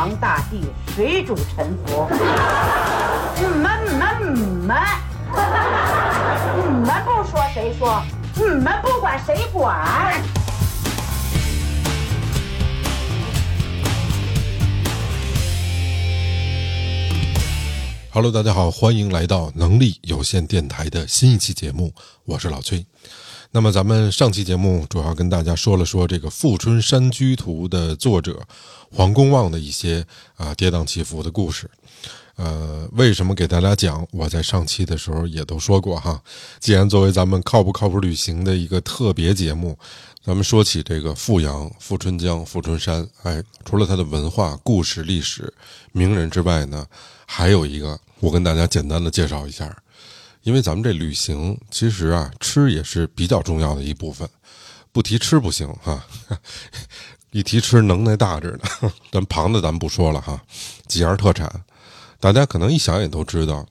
皇大帝，谁主沉浮？你们你们你们，你们不说谁说？你们不管谁管？Hello，大家好，欢迎来到能力有限电台的新一期节目，我是老崔。那么咱们上期节目主要跟大家说了说这个《富春山居图》的作者黄公望的一些啊跌宕起伏的故事。呃，为什么给大家讲？我在上期的时候也都说过哈。既然作为咱们靠不靠谱旅行的一个特别节目，咱们说起这个富阳、富春江、富春山，哎，除了它的文化、故事、历史、名人之外呢，还有一个，我跟大家简单的介绍一下。因为咱们这旅行，其实啊，吃也是比较重要的一部分，不提吃不行哈。一提吃，能耐大着呢。咱旁的咱不说了哈，几样特产。大家可能一想也都知道，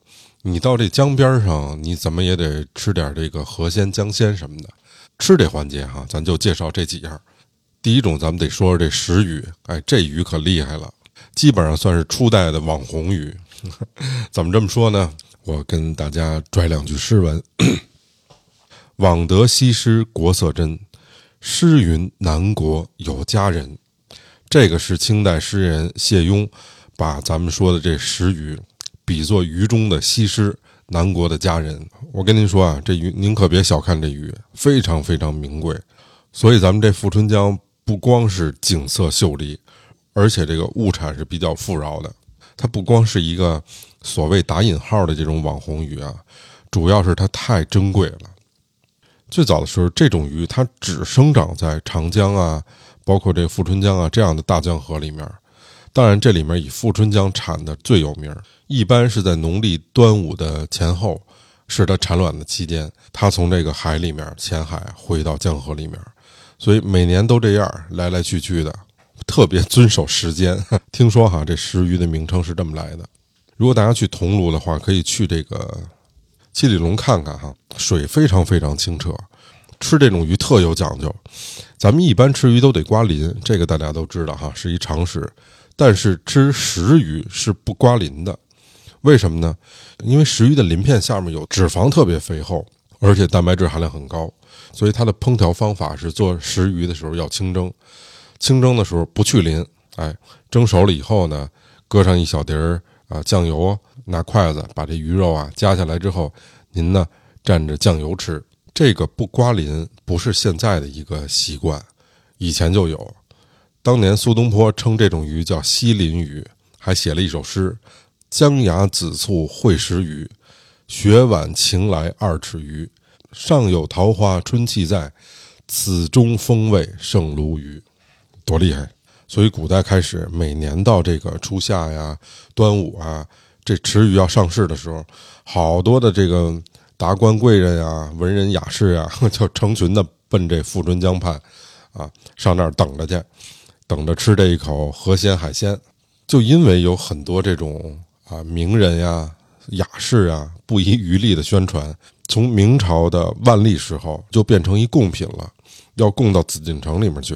你到这江边上，你怎么也得吃点这个河鲜、江鲜什么的。吃这环节哈，咱就介绍这几样。第一种，咱们得说说这石鱼，哎，这鱼可厉害了，基本上算是初代的网红鱼。怎么这么说呢？我跟大家拽两句诗文：“ 枉得西施国色真，诗云南国有佳人。”这个是清代诗人谢雍。把咱们说的这石鱼比作鱼中的西施，南国的佳人。我跟您说啊，这鱼您可别小看这鱼，非常非常名贵。所以咱们这富春江不光是景色秀丽，而且这个物产是比较富饶的。它不光是一个所谓打引号的这种网红鱼啊，主要是它太珍贵了。最早的时候，这种鱼它只生长在长江啊，包括这富春江啊这样的大江河里面。当然，这里面以富春江产的最有名，一般是在农历端午的前后，是它产卵的期间，它从这个海里面浅海回到江河里面，所以每年都这样来来去去的，特别遵守时间。听说哈，这石鱼的名称是这么来的。如果大家去桐庐的话，可以去这个七里龙看看哈，水非常非常清澈，吃这种鱼特有讲究。咱们一般吃鱼都得刮鳞，这个大家都知道哈，是一常识。但是吃石鱼是不刮鳞的，为什么呢？因为石鱼的鳞片下面有脂肪，特别肥厚，而且蛋白质含量很高，所以它的烹调方法是做石鱼的时候要清蒸。清蒸的时候不去鳞，哎，蒸熟了以后呢，搁上一小碟儿啊酱油，拿筷子把这鱼肉啊夹下来之后，您呢蘸着酱油吃。这个不刮鳞不是现在的一个习惯，以前就有。当年苏东坡称这种鱼叫西林鱼，还写了一首诗：“江崖紫簇会食鱼，雪晚晴来二尺余。上有桃花春气在，此中风味胜鲈鱼。”多厉害！所以古代开始，每年到这个初夏呀、端午啊，这池鱼要上市的时候，好多的这个达官贵人呀、文人雅士呀，就成群的奔这富春江畔，啊，上那儿等着去。等着吃这一口河鲜海鲜，就因为有很多这种啊名人呀、雅士啊不遗余力的宣传，从明朝的万历时候就变成一贡品了，要供到紫禁城里面去。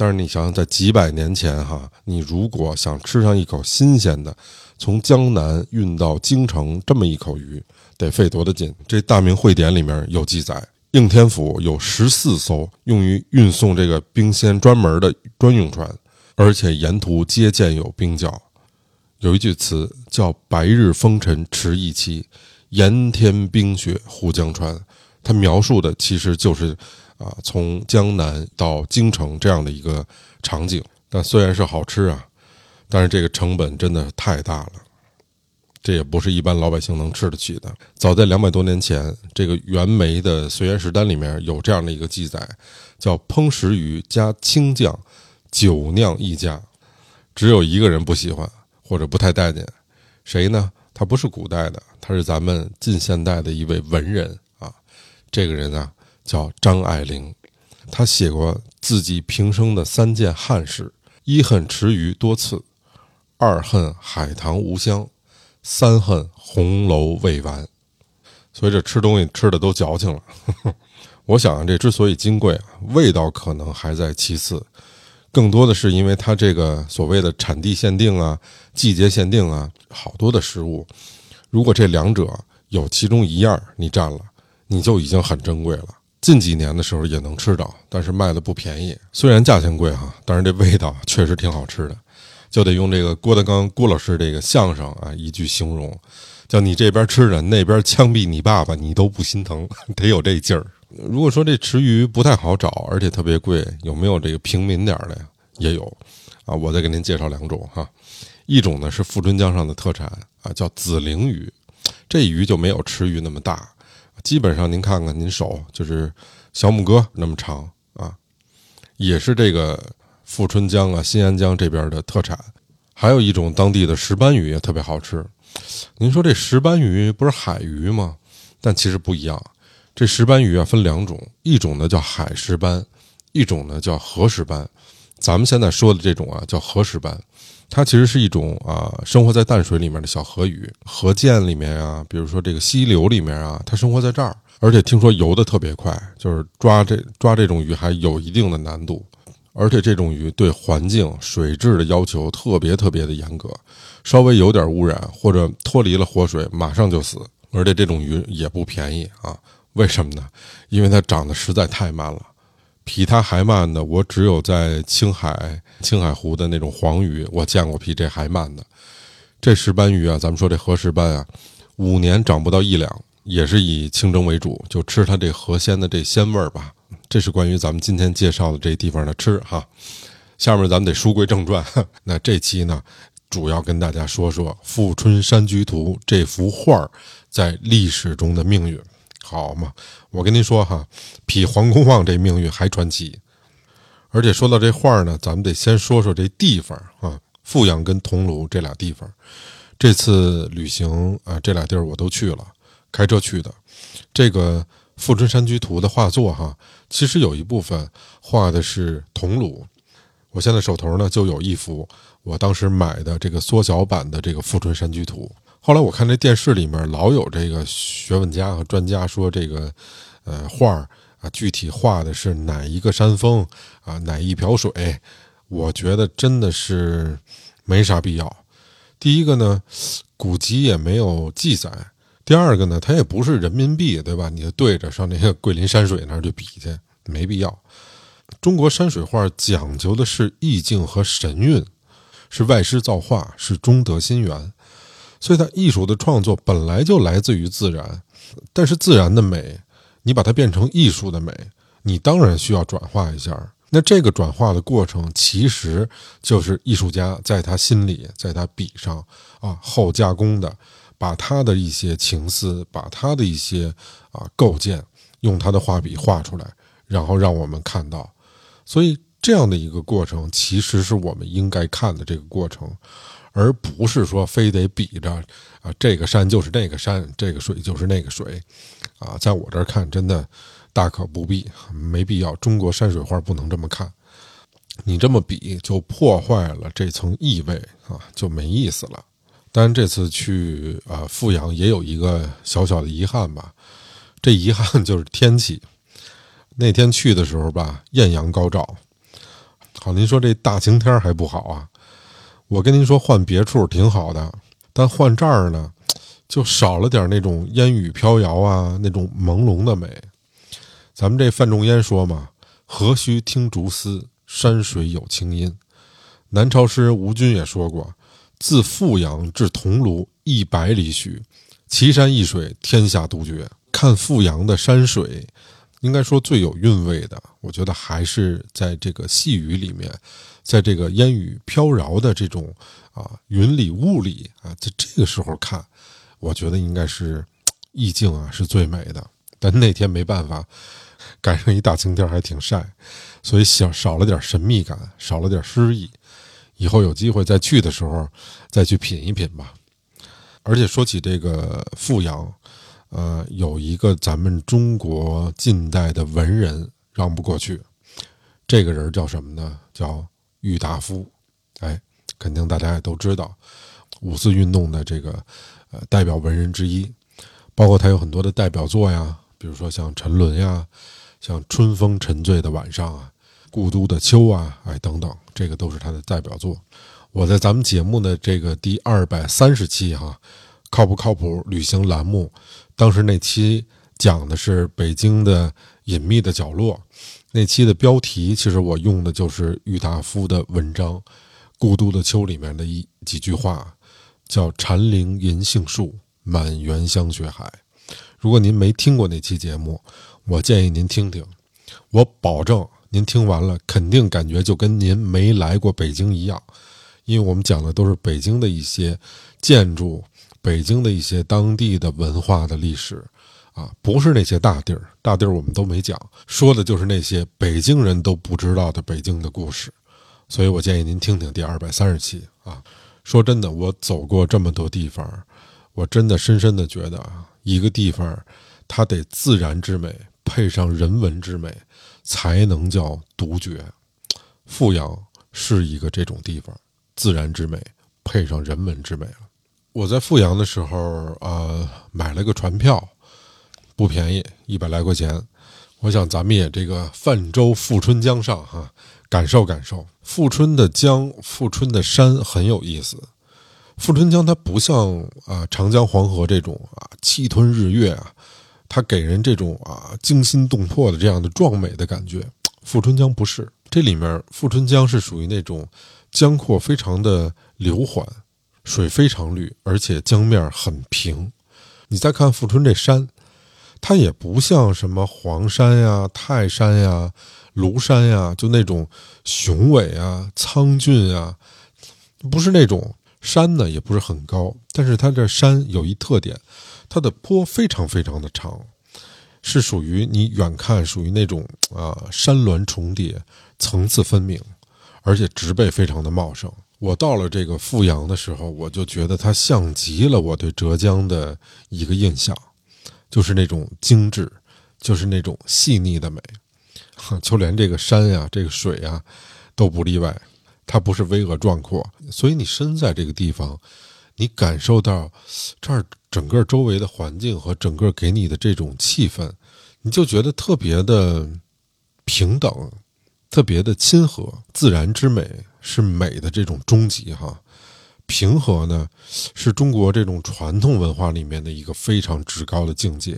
但是你想想，在几百年前哈，你如果想吃上一口新鲜的，从江南运到京城这么一口鱼，得费多大劲？这《大明会典》里面有记载。应天府有十四艘用于运送这个冰鲜专门的专用船，而且沿途皆建有冰窖。有一句词叫“白日风尘迟一期，炎天冰雪护江川”，它描述的其实就是啊，从江南到京城这样的一个场景。但虽然是好吃啊，但是这个成本真的太大了。这也不是一般老百姓能吃得起的。早在两百多年前，这个袁枚的《随园食单》里面有这样的一个记载，叫“烹食鱼加清酱，酒酿一家”。只有一个人不喜欢或者不太待见，谁呢？他不是古代的，他是咱们近现代的一位文人啊。这个人啊叫张爱玲，她写过自己平生的三件憾事：一恨池鱼多刺，二恨海棠无香。三恨红楼未完，所以这吃东西吃的都矫情了。我想这之所以金贵啊，味道可能还在其次，更多的是因为它这个所谓的产地限定啊、季节限定啊，好多的食物，如果这两者有其中一样你占了，你就已经很珍贵了。近几年的时候也能吃到，但是卖的不便宜。虽然价钱贵哈，但是这味道确实挺好吃的。就得用这个郭德纲郭老师这个相声啊一句形容，叫你这边吃着，那边枪毙你爸爸，你都不心疼，得有这劲儿。如果说这池鱼不太好找，而且特别贵，有没有这个平民点的呀？也有啊，我再给您介绍两种哈。一种呢是富春江上的特产啊，叫紫鳞鱼，这鱼就没有池鱼那么大，基本上您看看您手就是小拇哥那么长啊，也是这个。富春江啊，新安江这边的特产，还有一种当地的石斑鱼也特别好吃。您说这石斑鱼不是海鱼吗？但其实不一样。这石斑鱼啊分两种，一种呢叫海石斑，一种呢叫河石斑。咱们现在说的这种啊叫河石斑，它其实是一种啊生活在淡水里面的小河鱼，河涧里面啊，比如说这个溪流里面啊，它生活在这儿，而且听说游的特别快，就是抓这抓这种鱼还有一定的难度。而且这种鱼对环境水质的要求特别特别的严格，稍微有点污染或者脱离了活水，马上就死。而且这种鱼也不便宜啊，为什么呢？因为它长得实在太慢了，比它还慢的，我只有在青海青海湖的那种黄鱼，我见过比这还慢的。这石斑鱼啊，咱们说这河石斑啊，五年长不到一两，也是以清蒸为主，就吃它这河鲜的这鲜味儿吧。这是关于咱们今天介绍的这地方的吃哈，下面咱们得书归正传。那这期呢，主要跟大家说说《富春山居图》这幅画在历史中的命运，好嘛？我跟您说哈，比黄公望这命运还传奇。而且说到这画呢，咱们得先说说这地方啊，富阳跟桐庐这俩地方。这次旅行啊，这俩地儿我都去了，开车去的。这个。《富春山居图》的画作，哈，其实有一部分画的是桐庐。我现在手头呢就有一幅我当时买的这个缩小版的这个《富春山居图》。后来我看这电视里面老有这个学问家和专家说这个，呃，画啊，具体画的是哪一个山峰啊，哪一瓢水？我觉得真的是没啥必要。第一个呢，古籍也没有记载。第二个呢，它也不是人民币，对吧？你就对着上那个桂林山水那儿去比去，没必要。中国山水画讲究的是意境和神韵，是外师造化，是中德心源，所以它艺术的创作本来就来自于自然。但是自然的美，你把它变成艺术的美，你当然需要转化一下。那这个转化的过程，其实就是艺术家在他心里，在他笔上啊后加工的。把他的一些情思，把他的一些啊构建，用他的画笔画出来，然后让我们看到。所以这样的一个过程，其实是我们应该看的这个过程，而不是说非得比着啊这个山就是那个山，这个水就是那个水，啊，在我这儿看，真的大可不必，没必要。中国山水画不能这么看，你这么比就破坏了这层意味啊，就没意思了。当然，这次去啊富阳也有一个小小的遗憾吧。这遗憾 就是天气。那天去的时候吧，艳阳高照。好，您说这大晴天还不好啊？我跟您说，换别处挺好的，但换这儿呢，就少了点那种烟雨飘摇啊，那种朦胧的美。咱们这范仲淹说嘛：“何须听竹丝，山水有清音。”南朝诗人吴军也说过。自富阳至桐庐一百里许，奇山异水，天下独绝。看富阳的山水，应该说最有韵味的，我觉得还是在这个细雨里面，在这个烟雨飘摇的这种啊云里雾里啊，在这个时候看，我觉得应该是 意境啊是最美的。但那天没办法，赶上一大晴天，还挺晒，所以少少了点神秘感，少了点诗意。以后有机会再去的时候，再去品一品吧。而且说起这个富阳，呃，有一个咱们中国近代的文人让不过去，这个人叫什么呢？叫郁达夫。哎，肯定大家也都知道，五四运动的这个呃代表文人之一，包括他有很多的代表作呀，比如说像《沉沦》呀，像《春风沉醉的晚上》啊。故都的秋啊，哎等等，这个都是他的代表作。我在咱们节目的这个第二百三十期哈，靠不靠谱旅行栏目，当时那期讲的是北京的隐秘的角落，那期的标题其实我用的就是郁达夫的文章《故都的秋》里面的一几句话，叫“蝉林银杏树，满园香雪海”。如果您没听过那期节目，我建议您听听，我保证您听完了肯定感觉就跟您没来过北京一样。因为我们讲的都是北京的一些建筑，北京的一些当地的文化的历史，啊，不是那些大地儿，大地儿我们都没讲，说的就是那些北京人都不知道的北京的故事。所以我建议您听听第二百三十期啊。说真的，我走过这么多地方，我真的深深的觉得啊，一个地方它得自然之美配上人文之美，才能叫独绝。富阳是一个这种地方。自然之美配上人文之美了。我在富阳的时候呃，买了个船票，不便宜，一百来块钱。我想咱们也这个泛舟富春江上哈，感受感受富春的江、富春的山很有意思。富春江它不像啊长江黄河这种啊气吞日月啊，它给人这种啊惊心动魄的这样的壮美的感觉。富春江不是，这里面富春江是属于那种。江阔非常的流缓，水非常绿，而且江面很平。你再看富春这山，它也不像什么黄山呀、泰山呀、庐山呀，就那种雄伟啊、苍峻啊，不是那种山呢，也不是很高。但是它这山有一特点，它的坡非常非常的长，是属于你远看属于那种啊山峦重叠、层次分明。而且植被非常的茂盛。我到了这个富阳的时候，我就觉得它像极了我对浙江的一个印象，就是那种精致，就是那种细腻的美。就连这个山呀、这个水呀，都不例外。它不是巍峨壮阔，所以你身在这个地方，你感受到这儿整个周围的环境和整个给你的这种气氛，你就觉得特别的平等。特别的亲和，自然之美是美的这种终极哈。平和呢，是中国这种传统文化里面的一个非常至高的境界。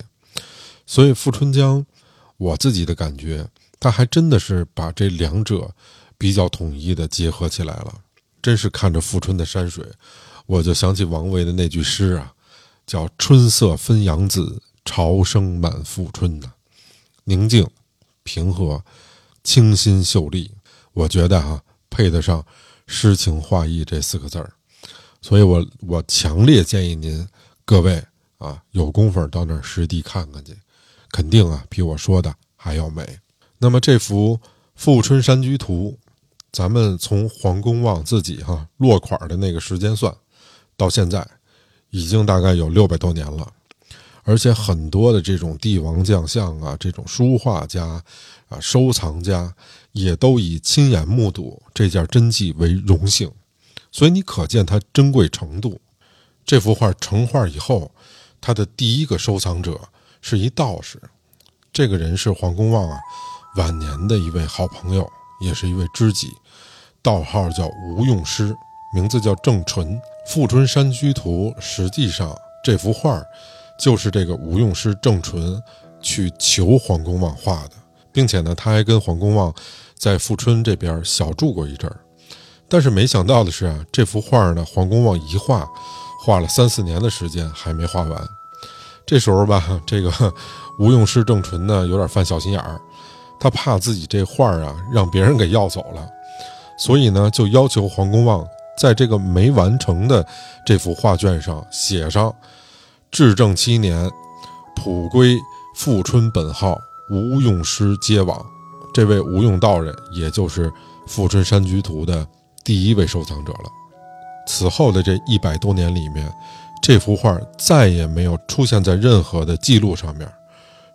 所以富春江，我自己的感觉，它还真的是把这两者比较统一的结合起来了。真是看着富春的山水，我就想起王维的那句诗啊，叫“春色分扬子，潮生满富春”呐，宁静，平和。清新秀丽，我觉得哈配得上诗情画意这四个字儿，所以我我强烈建议您各位啊有功夫到那儿实地看看去，肯定啊比我说的还要美。那么这幅《富春山居图》，咱们从黄公望自己哈落款的那个时间算，到现在已经大概有六百多年了。而且很多的这种帝王将相啊，这种书画家啊、收藏家，也都以亲眼目睹这件真迹为荣幸，所以你可见它珍贵程度。这幅画成画以后，他的第一个收藏者是一道士，这个人是黄公望啊晚年的一位好朋友，也是一位知己，道号叫吴用师，名字叫郑纯。《富春山居图》实际上这幅画。就是这个吴用师郑纯去求黄公望画的，并且呢，他还跟黄公望在富春这边小住过一阵儿。但是没想到的是啊，这幅画呢，黄公望一画，画了三四年的时间还没画完。这时候吧，这个吴用师郑纯呢有点犯小心眼儿，他怕自己这画啊让别人给要走了，所以呢就要求黄公望在这个没完成的这幅画卷上写上。至正七年，普归富春本号吴用师接往。这位吴用道人，也就是《富春山居图》的第一位收藏者了。此后的这一百多年里面，这幅画再也没有出现在任何的记录上面。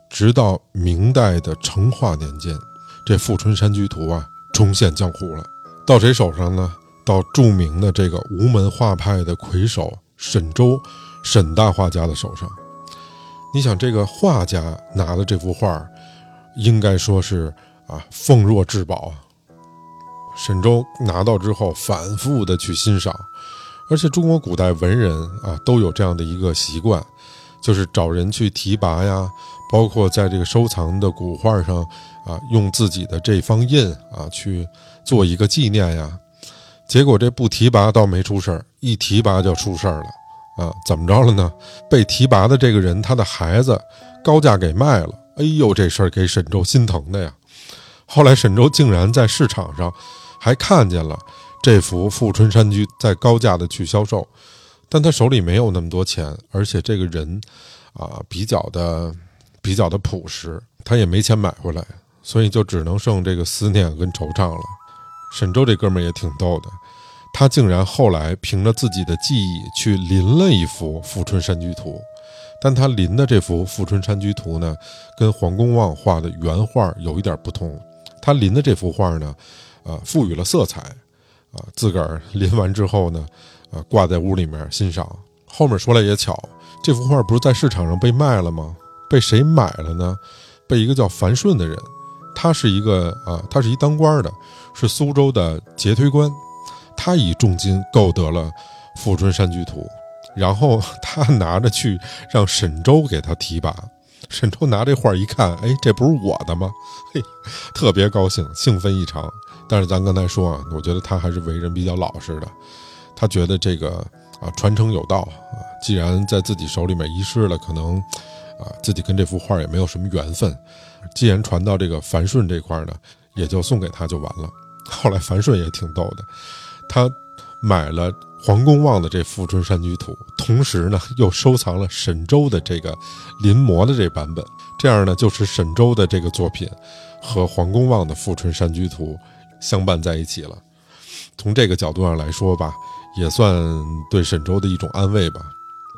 直到明代的成化年间，这《富春山居图》啊重现江湖了。到谁手上呢？到著名的这个吴门画派的魁首沈周。沈大画家的手上，你想这个画家拿的这幅画，应该说是啊奉若至宝啊，沈周拿到之后，反复的去欣赏，而且中国古代文人啊都有这样的一个习惯，就是找人去提拔呀，包括在这个收藏的古画上啊，用自己的这方印啊去做一个纪念呀。结果这不提拔倒没出事儿，一提拔就出事儿了啊！怎么着了呢？被提拔的这个人，他的孩子高价给卖了。哎呦，这事儿给沈周心疼的呀！后来沈周竟然在市场上还看见了这幅《富春山居》在高价的去销售，但他手里没有那么多钱，而且这个人啊比较的比较的朴实，他也没钱买回来，所以就只能剩这个思念跟惆怅了。沈周这哥们儿也挺逗的，他竟然后来凭着自己的记忆去临了一幅《富春山居图》，但他临的这幅《富春山居图》呢，跟黄公望画的原画有一点不同。他临的这幅画呢，呃，赋予了色彩，啊，自个儿临完之后呢，呃，挂在屋里面欣赏。后面说来也巧，这幅画不是在市场上被卖了吗？被谁买了呢？被一个叫樊顺的人，他是一个啊，他是一当官的。是苏州的节推官，他以重金购得了《富春山居图》，然后 他拿着去让沈周给他提拔。沈周拿这画一看，哎，这不是我的吗？嘿，特别高兴，兴奋异常。但是咱刚才说啊，我觉得他还是为人比较老实的。他觉得这个啊，传承有道啊，既然在自己手里面遗失了，可能啊，自己跟这幅画也没有什么缘分。既然传到这个樊顺这块呢，也就送给他就完了。后来樊顺也挺逗的，他买了黄公望的这《富春山居图》，同时呢又收藏了沈周的这个临摹的这版本，这样呢就使沈周的这个作品和黄公望的《富春山居图》相伴在一起了。从这个角度上来说吧，也算对沈周的一种安慰吧。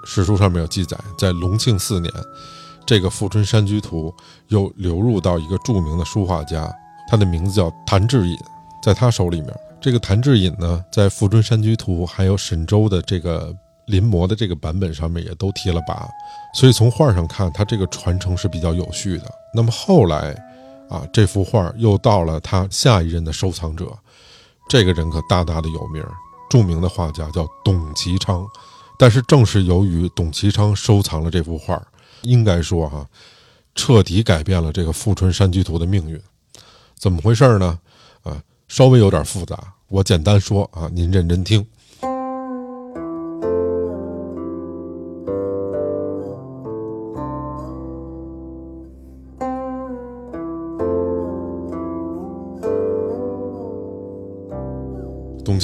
史书上面有记载，在隆庆四年，这个《富春山居图》又流入到一个著名的书画家，他的名字叫谭志隐。在他手里面，这个谭志隐呢，在《富春山居图》还有沈周的这个临摹的这个版本上面也都提了拔，所以从画上看，他这个传承是比较有序的。那么后来，啊，这幅画又到了他下一任的收藏者，这个人可大大的有名，著名的画家叫董其昌。但是正是由于董其昌收藏了这幅画，应该说哈，彻底改变了这个《富春山居图》的命运。怎么回事呢？啊？稍微有点复杂，我简单说啊，您认真听。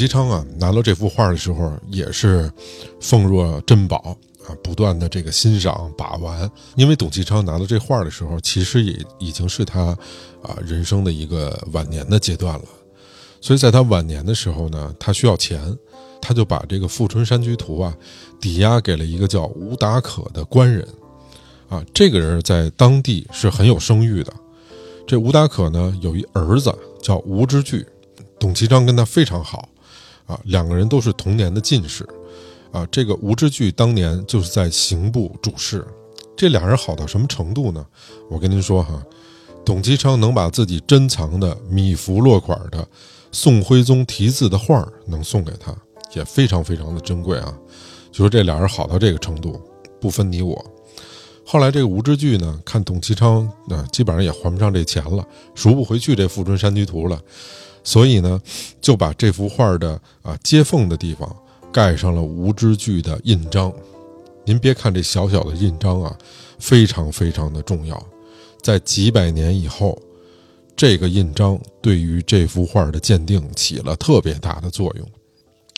董其昌啊，拿到这幅画的时候也是奉若珍宝啊，不断的这个欣赏把玩。因为董其昌拿到这画的时候，其实也已经是他啊人生的一个晚年的阶段了。所以在他晚年的时候呢，他需要钱，他就把这个《富春山居图》啊抵押给了一个叫吴达可的官人，啊，这个人在当地是很有声誉的。这吴达可呢有一儿子叫吴之巨，董其昌跟他非常好，啊，两个人都是同年的进士，啊，这个吴之巨当年就是在刑部主事，这俩人好到什么程度呢？我跟您说哈，董其昌能把自己珍藏的米芾落款的。宋徽宗题字的画能送给他，也非常非常的珍贵啊。就说这俩人好到这个程度，不分你我。后来这个吴之巨呢，看董其昌啊基本上也还不上这钱了，赎不回去这《富春山居图》了，所以呢，就把这幅画的啊接缝的地方盖上了吴之巨的印章。您别看这小小的印章啊，非常非常的重要，在几百年以后。这个印章对于这幅画的鉴定起了特别大的作用。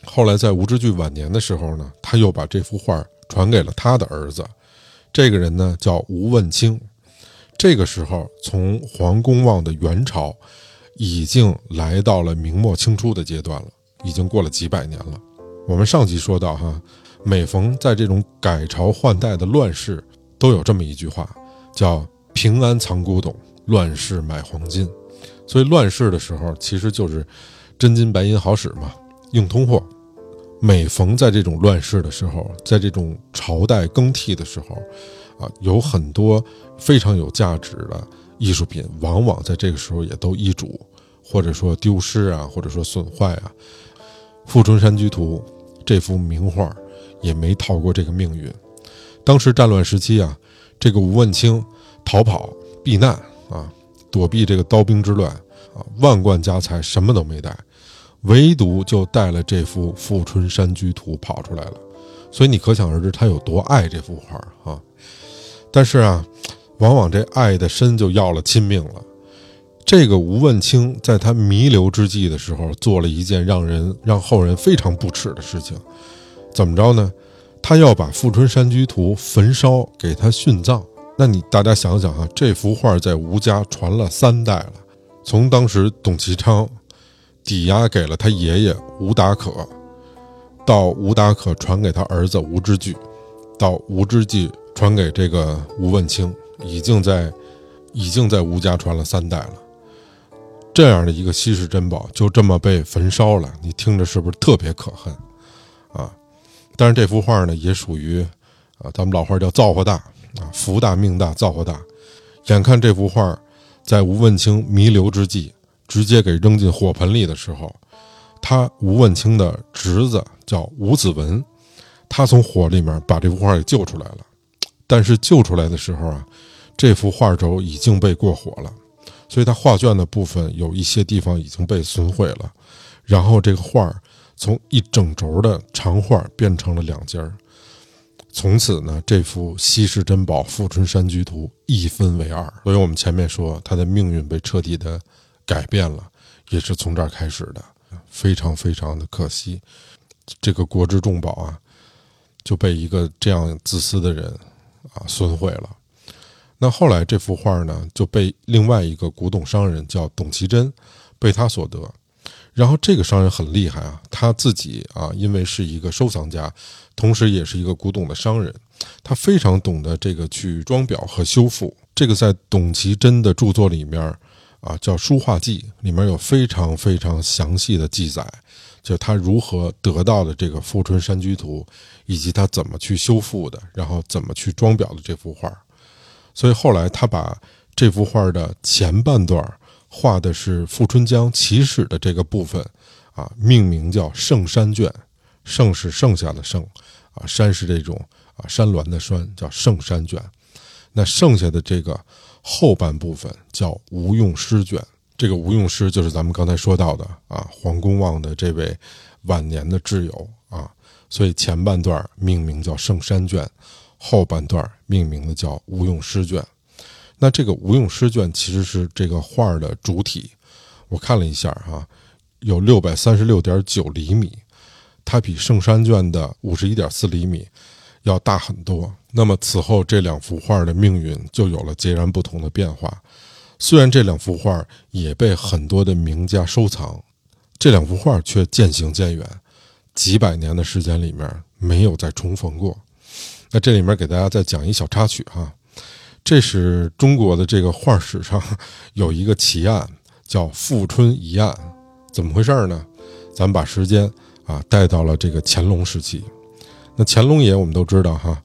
后来在吴之巨晚年的时候呢，他又把这幅画传给了他的儿子，这个人呢叫吴问清。这个时候，从黄公望的元朝，已经来到了明末清初的阶段了，已经过了几百年了。我们上集说到哈，每逢在这种改朝换代的乱世，都有这么一句话，叫“平安藏古董”。乱世买黄金，所以乱世的时候其实就是真金白银好使嘛，硬通货。每逢在这种乱世的时候，在这种朝代更替的时候，啊，有很多非常有价值的艺术品，往往在这个时候也都易主，或者说丢失啊，或者说损坏啊，《富春山居图》这幅名画也没逃过这个命运。当时战乱时期啊，这个吴问清逃跑避难啊，躲避这个刀兵之乱啊，万贯家财什么都没带，唯独就带了这幅《富春山居图》跑出来了。所以你可想而知他有多爱这幅画啊！但是啊，往往这爱的深就要了亲命了。这个吴问清在他弥留之际的时候，做了一件让人让后人非常不耻的事情。怎么着呢？他要把《富春山居图》焚烧，给他殉葬。那你大家想想哈，这幅画在吴家传了三代了，从当时董其昌抵押给了他爷爷吴达可，到吴达可传给他儿子吴之巨，到吴之巨传给这个吴问清，已经在已经在吴家传了三代了。这样的一个稀世珍宝就这么被焚烧了，你听着是不是特别可恨啊？但是这幅画呢，也属于啊，咱们老话叫造化大啊，福大命大，造化大。眼看这幅画在吴问清弥留之际，直接给扔进火盆里的时候，他吴问清的侄子叫吴子文，他从火里面把这幅画给救出来了。但是救出来的时候啊，这幅画轴已经被过火了。所以它画卷的部分有一些地方已经被损毁了，然后这个画从一整轴的长画变成了两截儿，从此呢，这幅稀世珍宝《富春山居图》一分为二。所以我们前面说它的命运被彻底的改变了，也是从这儿开始的，非常非常的可惜，这个国之重宝啊，就被一个这样自私的人啊损毁了。那后来这幅画呢，就被另外一个古董商人叫董其珍，被他所得。然后这个商人很厉害啊，他自己啊，因为是一个收藏家，同时也是一个古董的商人，他非常懂得这个去装裱和修复。这个在董其珍的著作里面啊，叫《书画记》，里面有非常非常详细的记载，就他如何得到的这个《富春山居图》，以及他怎么去修复的，然后怎么去装裱的这幅画。所以后来他把这幅画的前半段画的是富春江起始的这个部分，啊，命名叫《圣山卷》，圣是剩下的圣，啊，山是这种啊山峦的山，叫圣山卷。那剩下的这个后半部分叫吴用诗卷，这个吴用诗就是咱们刚才说到的啊，黄公望的这位晚年的挚友啊，所以前半段命名叫《圣山卷》。后半段命名的叫《吴用诗卷》，那这个《吴用诗卷》其实是这个画的主体。我看了一下哈，有六百三十六点九厘米，它比《圣山卷》的五十一点四厘米要大很多。那么此后这两幅画的命运就有了截然不同的变化。虽然这两幅画也被很多的名家收藏，这两幅画却渐行渐远，几百年的时间里面没有再重逢过。那这里面给大家再讲一小插曲哈，这是中国的这个画史上 有一个奇案，叫富春疑案，怎么回事呢？咱们把时间啊带到了这个乾隆时期。那乾隆爷我们都知道哈，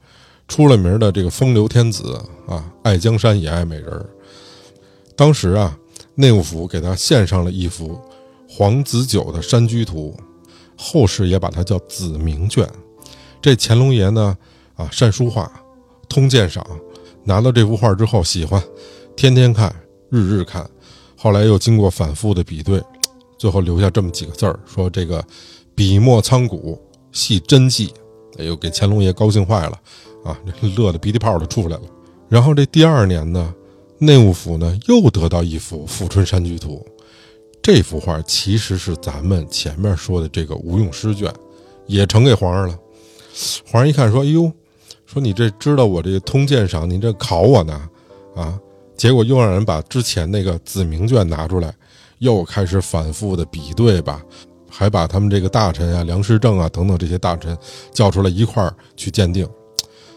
出了名的这个风流天子啊，爱江山也爱美人。当时啊，内务府给他献上了一幅黄子久的山居图，后世也把它叫子明卷。这乾隆爷呢？啊，善书画，通鉴赏，拿到这幅画之后喜欢，天天看，日日看，后来又经过反复的比对，最后留下这么几个字儿，说这个笔墨苍古，系真迹。哎呦，给乾隆爷高兴坏了，啊，乐得鼻涕泡都出来了。然后这第二年呢，内务府呢又得到一幅《富春山居图》，这幅画其实是咱们前面说的这个吴用诗卷，也呈给皇上了。皇上一看说：“哎呦。”说你这知道我这个通鉴赏，你这考我呢，啊！结果又让人把之前那个子明卷拿出来，又开始反复的比对吧，还把他们这个大臣啊、梁师正啊等等这些大臣叫出来一块儿去鉴定。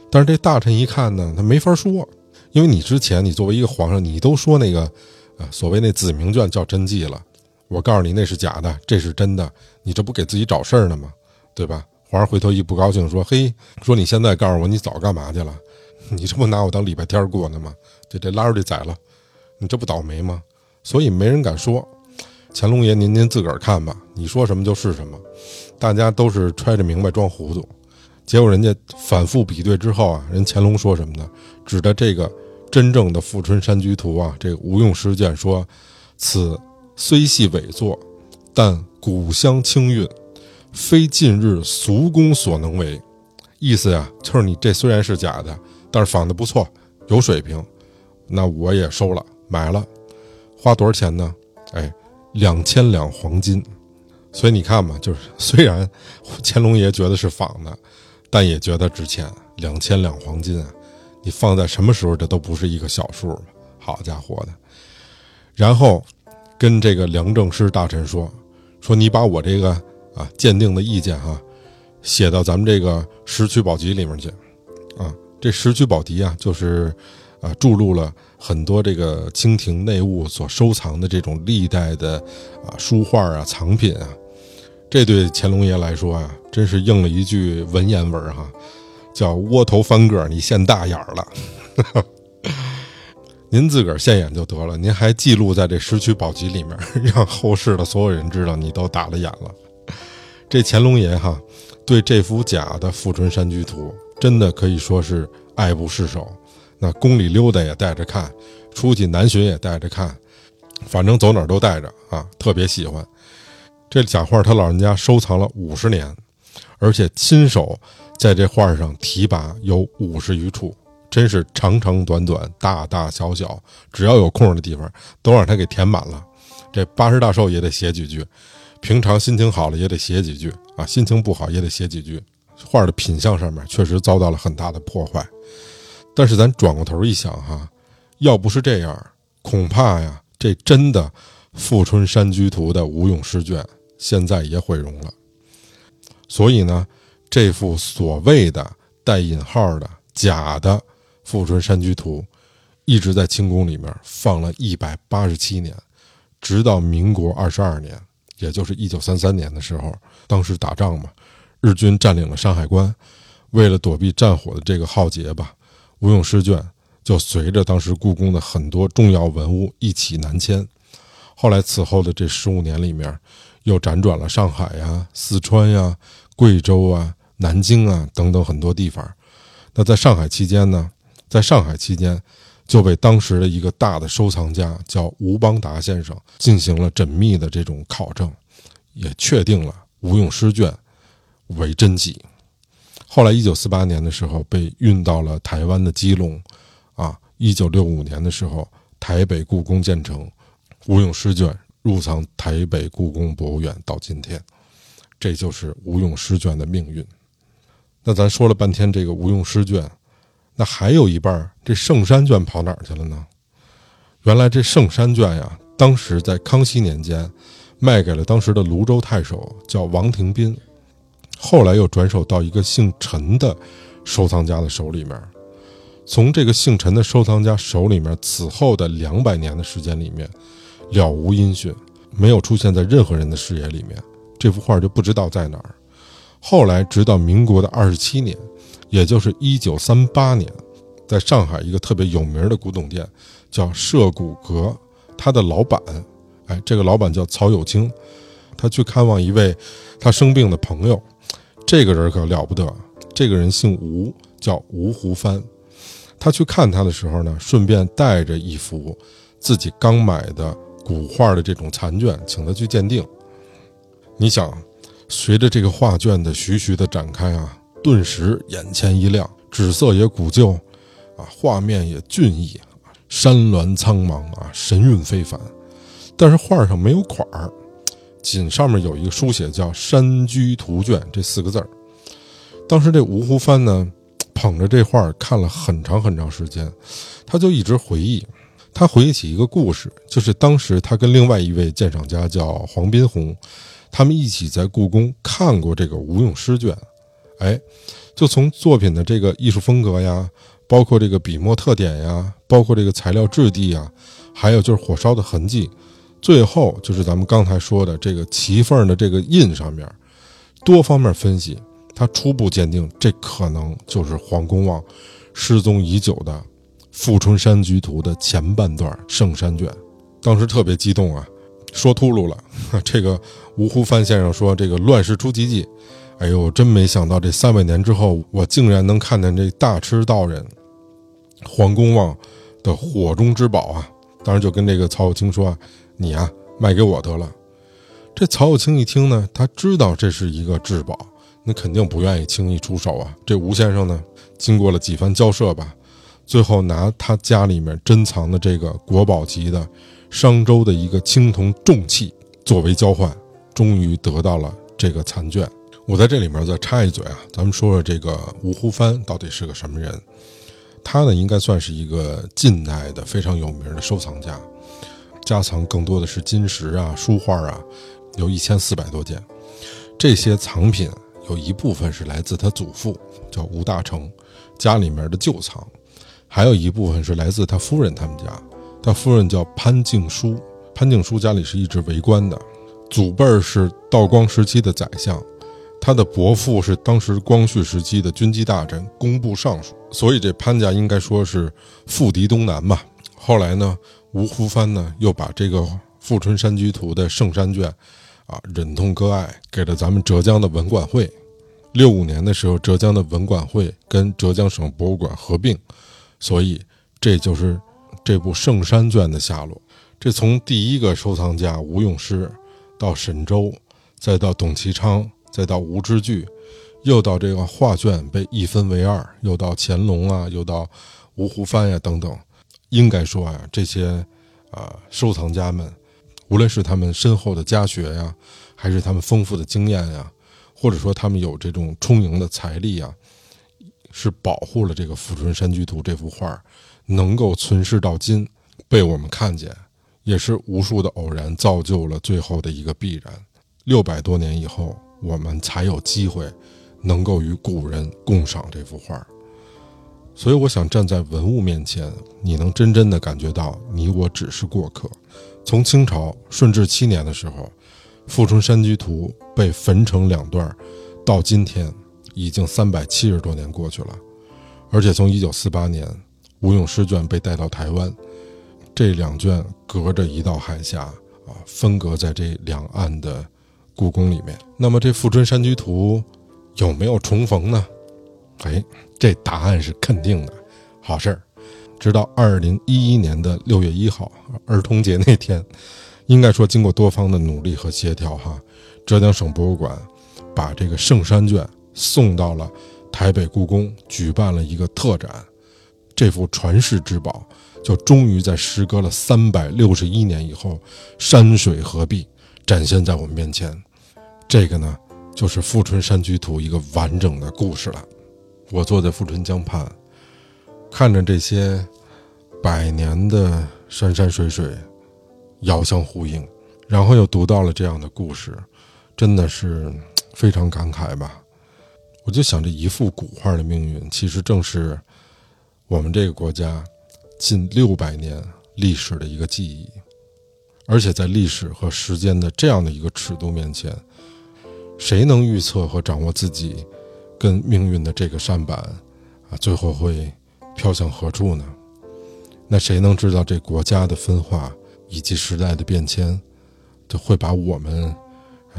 但是这大臣一看呢，他没法说，因为你之前你作为一个皇上，你都说那个啊所谓那子明卷叫真迹了，我告诉你那是假的，这是真的，你这不给自己找事儿呢吗？对吧？皇上回头一不高兴，说：“嘿，说你现在告诉我，你早干嘛去了？你这不拿我当礼拜天过呢吗？这这拉出去宰了，你这不倒霉吗？”所以没人敢说。乾隆爷您您自个儿看吧，你说什么就是什么，大家都是揣着明白装糊涂。结果人家反复比对之后啊，人乾隆说什么呢？指的这个真正的《富春山居图》啊，这个吴用诗卷说：“此虽系伪作，但古香清韵，非近日俗工所能为。”意思呀，就是你这虽然是假的，但是仿的不错，有水平，那我也收了，买了，花多少钱呢？哎，两千两黄金。所以你看嘛，就是虽然乾隆爷觉得是仿的。但也觉得值钱，两千两黄金啊！你放在什么时候，这都不是一个小数。好家伙的！然后跟这个梁正师大臣说：“说你把我这个啊鉴定的意见哈，写到咱们这个《石渠宝笈》里面去啊。这《石渠宝笈》啊，就是啊注入了很多这个清廷内务所收藏的这种历代的啊书画啊藏品啊。”这对乾隆爷来说啊，真是应了一句文言文哈，叫“窝头翻个，你现大眼了”。您自个儿现眼就得了，您还记录在这《石渠宝笈》里面，让后世的所有人知道你都打了眼了。这乾隆爷哈，对这幅假的《富春山居图》真的可以说是爱不释手。那宫里溜达也带着看，出去南巡也带着看，反正走哪儿都带着啊，特别喜欢。这假画他老人家收藏了五十年，而且亲手在这画上提拔有五十余处，真是长长短短、大大小小，只要有空的地方都让他给填满了。这八十大寿也得写几句，平常心情好了也得写几句啊，心情不好也得写几句。画的品相上面确实遭到了很大的破坏，但是咱转过头一想哈，要不是这样，恐怕呀，这真的《富春山居图》的吴用诗卷。现在也毁容了，所以呢，这幅所谓的带引号的假的《富春山居图》，一直在清宫里面放了一百八十七年，直到民国二十二年，也就是一九三三年的时候，当时打仗嘛，日军占领了山海关，为了躲避战火的这个浩劫吧，吴用诗卷就随着当时故宫的很多重要文物一起南迁。后来此后的这十五年里面。又辗转了上海呀、四川呀、贵州啊、南京啊等等很多地方。那在上海期间呢，在上海期间，就被当时的一个大的收藏家叫吴邦达先生进行了缜密的这种考证，也确定了吴用诗卷为真迹。后来，一九四八年的时候被运到了台湾的基隆，啊，一九六五年的时候台北故宫建成，吴用诗卷。入藏台北故宫博物院到今天，这就是吴用诗卷的命运。那咱说了半天这个吴用诗卷，那还有一半这圣山卷跑哪儿去了呢？原来这圣山卷呀，当时在康熙年间卖给了当时的泸州太守，叫王廷斌，后来又转手到一个姓陈的收藏家的手里面。从这个姓陈的收藏家手里面，此后的两百年的时间里面。了无音讯，没有出现在任何人的视野里面，这幅画就不知道在哪儿。后来，直到民国的二十七年，也就是一九三八年，在上海一个特别有名的古董店，叫摄古阁，他的老板，哎，这个老板叫曹有清，他去看望一位他生病的朋友，这个人可了不得，这个人姓吴，叫吴湖帆。他去看他的时候呢，顺便带着一幅自己刚买的。古画的这种残卷，请他去鉴定。你想，随着这个画卷的徐徐的展开啊，顿时眼前一亮，纸色也古旧，啊，画面也俊逸，山峦苍茫啊，神韵非凡。但是画上没有款儿，仅上面有一个书写叫“山居图卷”这四个字儿。当时这吴湖帆呢，捧着这画看了很长很长时间，他就一直回忆。他回忆起一个故事，就是当时他跟另外一位鉴赏家叫黄宾虹，他们一起在故宫看过这个吴用诗卷，哎，就从作品的这个艺术风格呀，包括这个笔墨特点呀，包括这个材料质地呀，还有就是火烧的痕迹，最后就是咱们刚才说的这个旗缝的这个印上面，多方面分析，他初步鉴定这可能就是黄公望失踪已久的。《富春山居图》的前半段圣山卷，当时特别激动啊，说秃噜了。这个吴湖帆先生说：“这个乱世出奇迹，哎呦，真没想到这三百年之后，我竟然能看见这大吃道人黄公望的火中之宝啊！”当时就跟这个曹有清说：“你啊，卖给我得了。”这曹有清一听呢，他知道这是一个至宝，那肯定不愿意轻易出手啊。这吴先生呢，经过了几番交涉吧，最后拿他家里面珍藏的这个国宝级的商周的一个青铜重器作为交换，终于得到了这个残卷。我在这里面再插一嘴啊，咱们说说这个吴湖帆到底是个什么人？他呢，应该算是一个近代的非常有名的收藏家，家藏更多的是金石啊、书画啊。有一千四百多件，这些藏品有一部分是来自他祖父，叫吴大成，家里面的旧藏，还有一部分是来自他夫人他们家。他夫人叫潘静书，潘静书家里是一直为官的，祖辈儿是道光时期的宰相，他的伯父是当时光绪时期的军机大臣、工部尚书，所以这潘家应该说是富敌东南吧。后来呢，吴湖帆呢又把这个《富春山居图》的圣山卷。啊，忍痛割爱给了咱们浙江的文管会。六五年的时候，浙江的文管会跟浙江省博物馆合并，所以这就是这部圣山卷的下落。这从第一个收藏家吴用师，到沈周，再到董其昌，再到吴之巨，又到这个画卷被一分为二，又到乾隆啊，又到吴湖帆呀等等。应该说啊，这些啊收藏家们。无论是他们深厚的家学呀，还是他们丰富的经验呀，或者说他们有这种充盈的财力啊，是保护了这个《富春山居图》这幅画能够存世到今，被我们看见，也是无数的偶然造就了最后的一个必然。六百多年以后，我们才有机会能够与古人共赏这幅画。所以，我想站在文物面前，你能真正的感觉到，你我只是过客。从清朝顺治七年的时候，《富春山居图》被焚成两段，到今天已经三百七十多年过去了。而且从一九四八年吴用诗卷被带到台湾，这两卷隔着一道海峡啊，分隔在这两岸的故宫里面。那么这《富春山居图》有没有重逢呢？哎，这答案是肯定的，好事儿。直到二零一一年的六月一号，儿童节那天，应该说经过多方的努力和协调，哈，浙江省博物馆把这个圣山卷送到了台北故宫，举办了一个特展。这幅传世之宝，就终于在时隔了三百六十一年以后，山水合璧，展现在我们面前。这个呢，就是《富春山居图》一个完整的故事了。我坐在富春江畔。看着这些百年的山山水水，遥相呼应，然后又读到了这样的故事，真的是非常感慨吧。我就想，这一幅古画的命运，其实正是我们这个国家近六百年历史的一个记忆。而且在历史和时间的这样的一个尺度面前，谁能预测和掌握自己跟命运的这个扇板啊，最后会？飘向何处呢？那谁能知道这国家的分化以及时代的变迁，就会把我们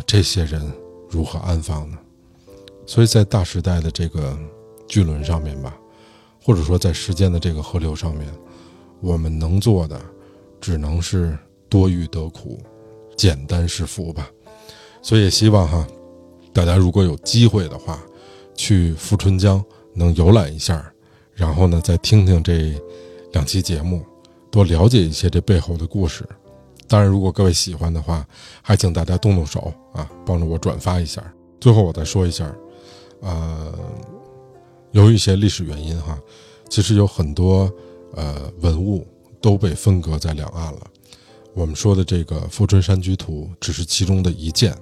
这些人如何安放呢？所以在大时代的这个巨轮上面吧，或者说在时间的这个河流上面，我们能做的只能是多欲得苦，简单是福吧。所以也希望哈，大家如果有机会的话，去富春江能游览一下。然后呢，再听听这两期节目，多了解一些这背后的故事。当然，如果各位喜欢的话，还请大家动动手啊，帮着我转发一下。最后，我再说一下，呃，由于一些历史原因哈，其实有很多呃文物都被分隔在两岸了。我们说的这个《富春山居图》只是其中的一件，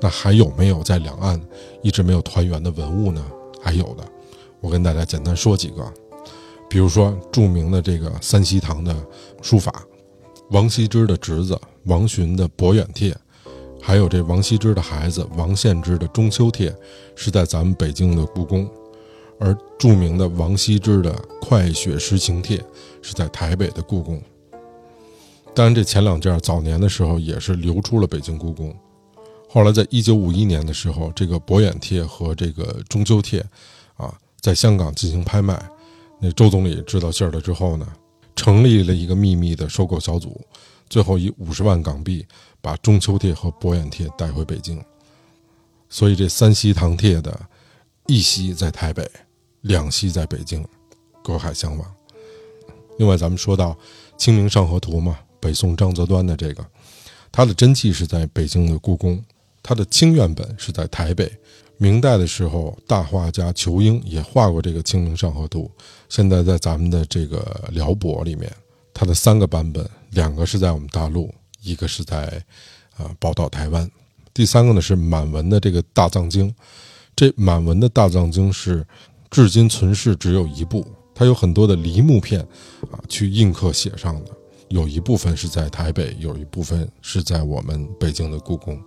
那还有没有在两岸一直没有团圆的文物呢？还有的。我跟大家简单说几个，比如说著名的这个三希堂的书法，王羲之的侄子王洵的《博远帖》，还有这王羲之的孩子王献之的《中秋帖》，是在咱们北京的故宫；而著名的王羲之的《快雪时晴帖》是在台北的故宫。当然，这前两件早年的时候也是流出了北京故宫。后来，在一九五一年的时候，这个博远帖和这个中秋帖，啊，在香港进行拍卖。那周总理知道信儿了之后呢，成立了一个秘密的收购小组，最后以五十万港币把中秋帖和博远帖带回北京。所以，这三西堂帖的一西在台北，两西在北京，隔海相望。另外，咱们说到《清明上河图》嘛，北宋张择端的这个，他的真迹是在北京的故宫。他的清院本是在台北，明代的时候，大画家仇英也画过这个《清明上河图》，现在在咱们的这个辽博里面，它的三个版本，两个是在我们大陆，一个是在啊宝岛台湾，第三个呢是满文的这个大藏经，这满文的大藏经是至今存世只有一部，它有很多的梨木片啊去印刻写上的，有一部分是在台北，有一部分是在我们北京的故宫。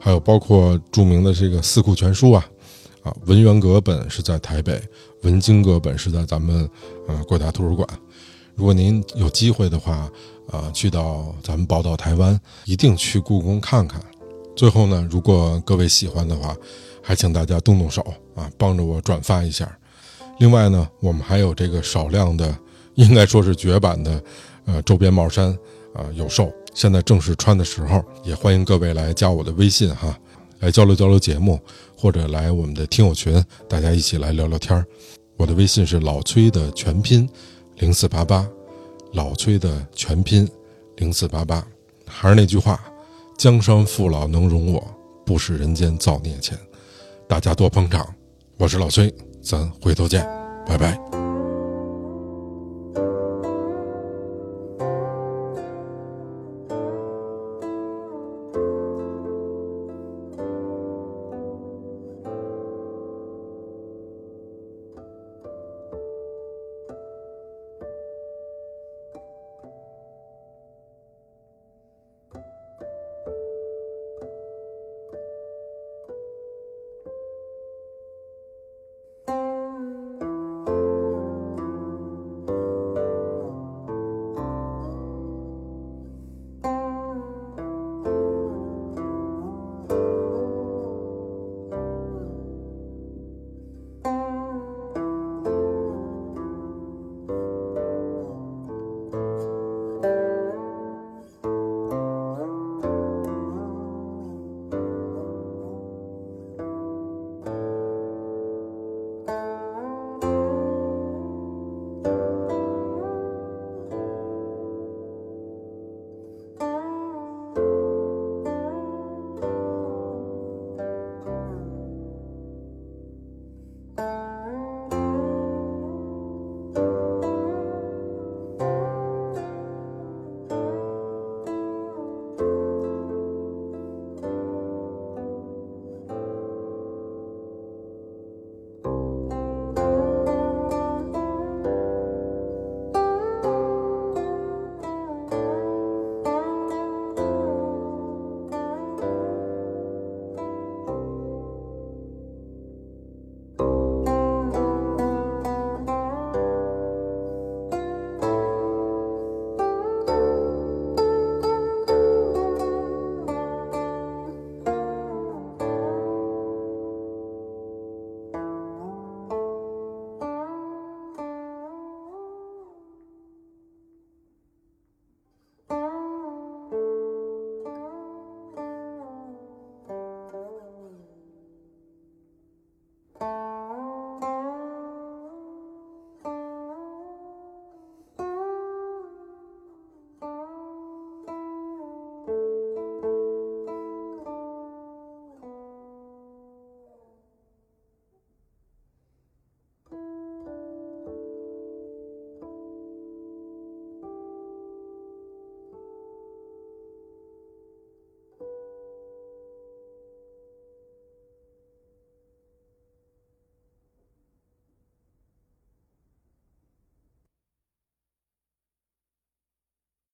还有包括著名的这个《四库全书》啊，啊，文渊阁本是在台北，文经阁本是在咱们呃国家图书馆。如果您有机会的话，啊，去到咱们宝岛台湾，一定去故宫看看。最后呢，如果各位喜欢的话，还请大家动动手啊，帮着我转发一下。另外呢，我们还有这个少量的，应该说是绝版的，呃，周边帽衫啊有售。现在正是穿的时候，也欢迎各位来加我的微信哈，来交流交流节目，或者来我们的听友群，大家一起来聊聊天儿我的微信是老崔的全拼零四八八，老崔的全拼零四八八。还是那句话，江山父老能容我，不食人间造孽钱。大家多捧场，我是老崔，咱回头见，拜拜。